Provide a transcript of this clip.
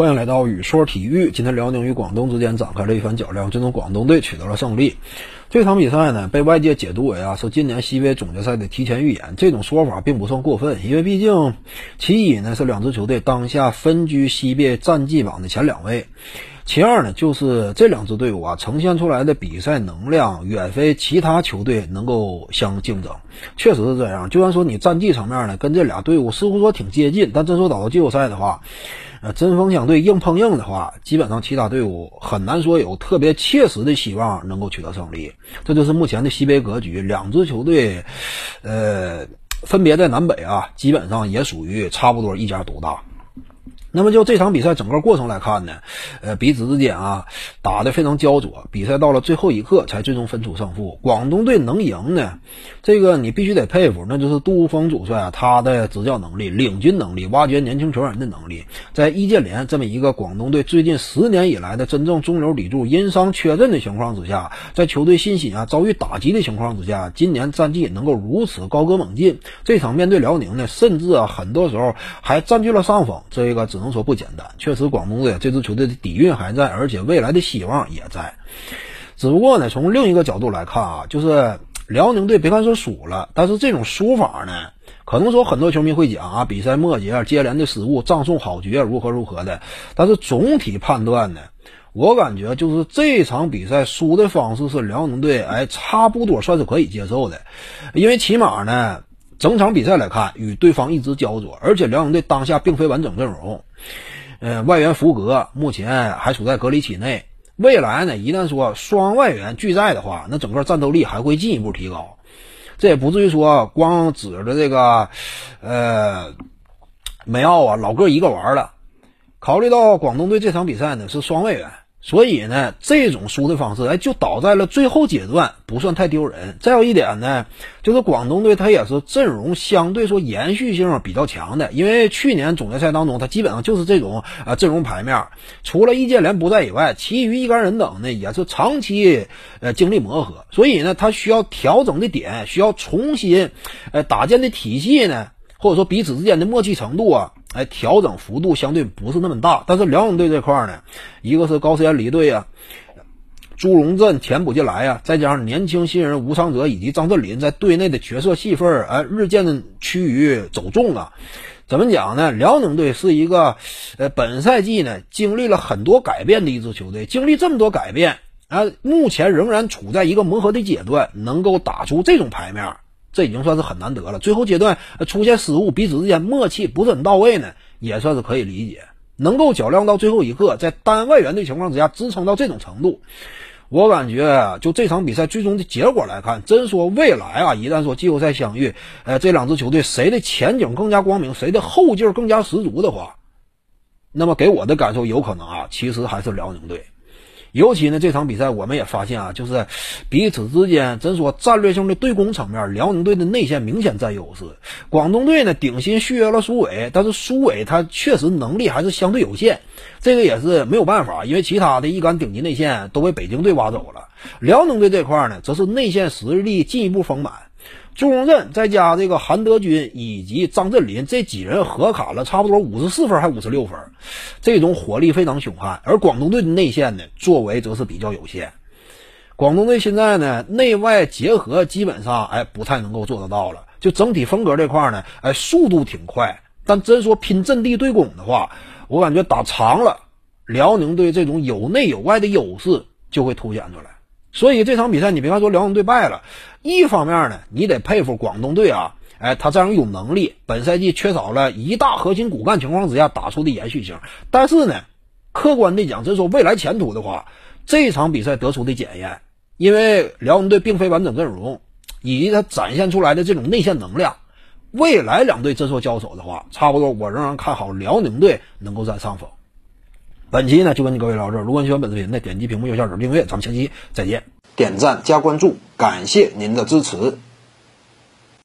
欢迎来到宇说体育。今天辽宁与广东之间展开了一番较量，最终广东队取得了胜利。这场比赛呢，被外界解读为啊是今年西北总决赛的提前预演。这种说法并不算过分，因为毕竟其一呢是两支球队当下分居西北战绩榜的前两位，其二呢就是这两支队伍啊呈现出来的比赛能量远非其他球队能够相竞争。确实是这样，就算说你战绩层面呢跟这俩队伍似乎说挺接近，但真说打到季后赛的话。呃，针锋相对、硬碰硬的话，基本上其他队伍很难说有特别切实的希望能够取得胜利。这就是目前的西北格局，两支球队，呃，分别在南北啊，基本上也属于差不多一家独大。那么就这场比赛整个过程来看呢，呃，彼此之间啊打得非常焦灼，比赛到了最后一刻才最终分出胜负。广东队能赢呢，这个你必须得佩服，那就是杜峰主帅啊他的执教能力、领军能力、挖掘年轻球员的能力。在易建联这么一个广东队最近十年以来的真正中流砥柱因伤缺阵的情况之下，在球队信心啊遭遇打击的情况之下，今年战绩能够如此高歌猛进，这场面对辽宁呢，甚至啊很多时候还占据了上风，这一个只。只能说不简单，确实广东队这支球队的底蕴还在，而且未来的希望也在。只不过呢，从另一个角度来看啊，就是辽宁队别看说输了，但是这种输法呢，可能说很多球迷会讲啊，比赛末节接连的失误，葬送好局如何如何的。但是总体判断呢，我感觉就是这场比赛输的方式是辽宁队哎差不多算是可以接受的，因为起码呢。整场比赛来看，与对方一直焦灼，而且辽宁队当下并非完整阵容，呃，外援福格目前还处在隔离期内。未来呢，一旦说双外援俱在的话，那整个战斗力还会进一步提高。这也不至于说光指着这个，呃，梅奥啊老哥一个玩了。考虑到广东队这场比赛呢是双外援。所以呢，这种输的方式，哎，就倒在了最后阶段，不算太丢人。再有一点呢，就是广东队他也是阵容相对说延续性比较强的，因为去年总决赛当中，他基本上就是这种啊阵容牌面，除了易建联不在以外，其余一干人等呢也是长期呃经历磨合，所以呢，他需要调整的点，需要重新呃搭建的体系呢。或者说彼此之间的默契程度啊，哎，调整幅度相对不是那么大。但是辽宁队这块呢，一个是高斯离队啊，朱荣振填补进来呀，再加上年轻新人吴昌泽以及张镇麟在队内的角色戏份哎，日渐的趋于走重了。怎么讲呢？辽宁队是一个呃，本赛季呢经历了很多改变的一支球队，经历这么多改变啊，目前仍然处在一个磨合的阶段，能够打出这种牌面。这已经算是很难得了。最后阶段出现失误，彼此之间默契不是很到位呢，也算是可以理解。能够较量到最后一刻，在单外援的情况之下支撑到这种程度，我感觉就这场比赛最终的结果来看，真说未来啊，一旦说季后赛相遇，呃，这两支球队谁的前景更加光明，谁的后劲更加十足的话，那么给我的感受有可能啊，其实还是辽宁队。尤其呢，这场比赛我们也发现啊，就是彼此之间，真说战略性的对攻层面，辽宁队的内线明显占优势。广东队呢，顶薪续约了苏伟，但是苏伟他确实能力还是相对有限，这个也是没有办法，因为其他的一杆顶级内线都被北京队挖走了。辽宁队这块呢，则是内线实力进一步丰满。朱荣振再加这个韩德君以及张镇麟这几人合砍了差不多五十四分还五十六分，这种火力非常凶悍。而广东队的内线呢，作为则是比较有限。广东队现在呢，内外结合基本上哎不太能够做得到了。就整体风格这块呢，哎速度挺快，但真说拼阵地对攻的话，我感觉打长了，辽宁队这种有内有外的优势就会凸显出来。所以这场比赛，你别看说辽宁队败了，一方面呢，你得佩服广东队啊，哎，他这样有能力，本赛季缺少了一大核心骨干情况之下打出的延续性。但是呢，客观的讲，真说未来前途的话，这场比赛得出的检验，因为辽宁队并非完整阵容，以及他展现出来的这种内线能量，未来两队真说交手的话，差不多我仍然看好辽宁队能够占上风。本期呢就跟你各位聊到这。如果你喜欢本视频，那点击屏幕右下角订阅，咱们下期再见。点赞加关注，感谢您的支持。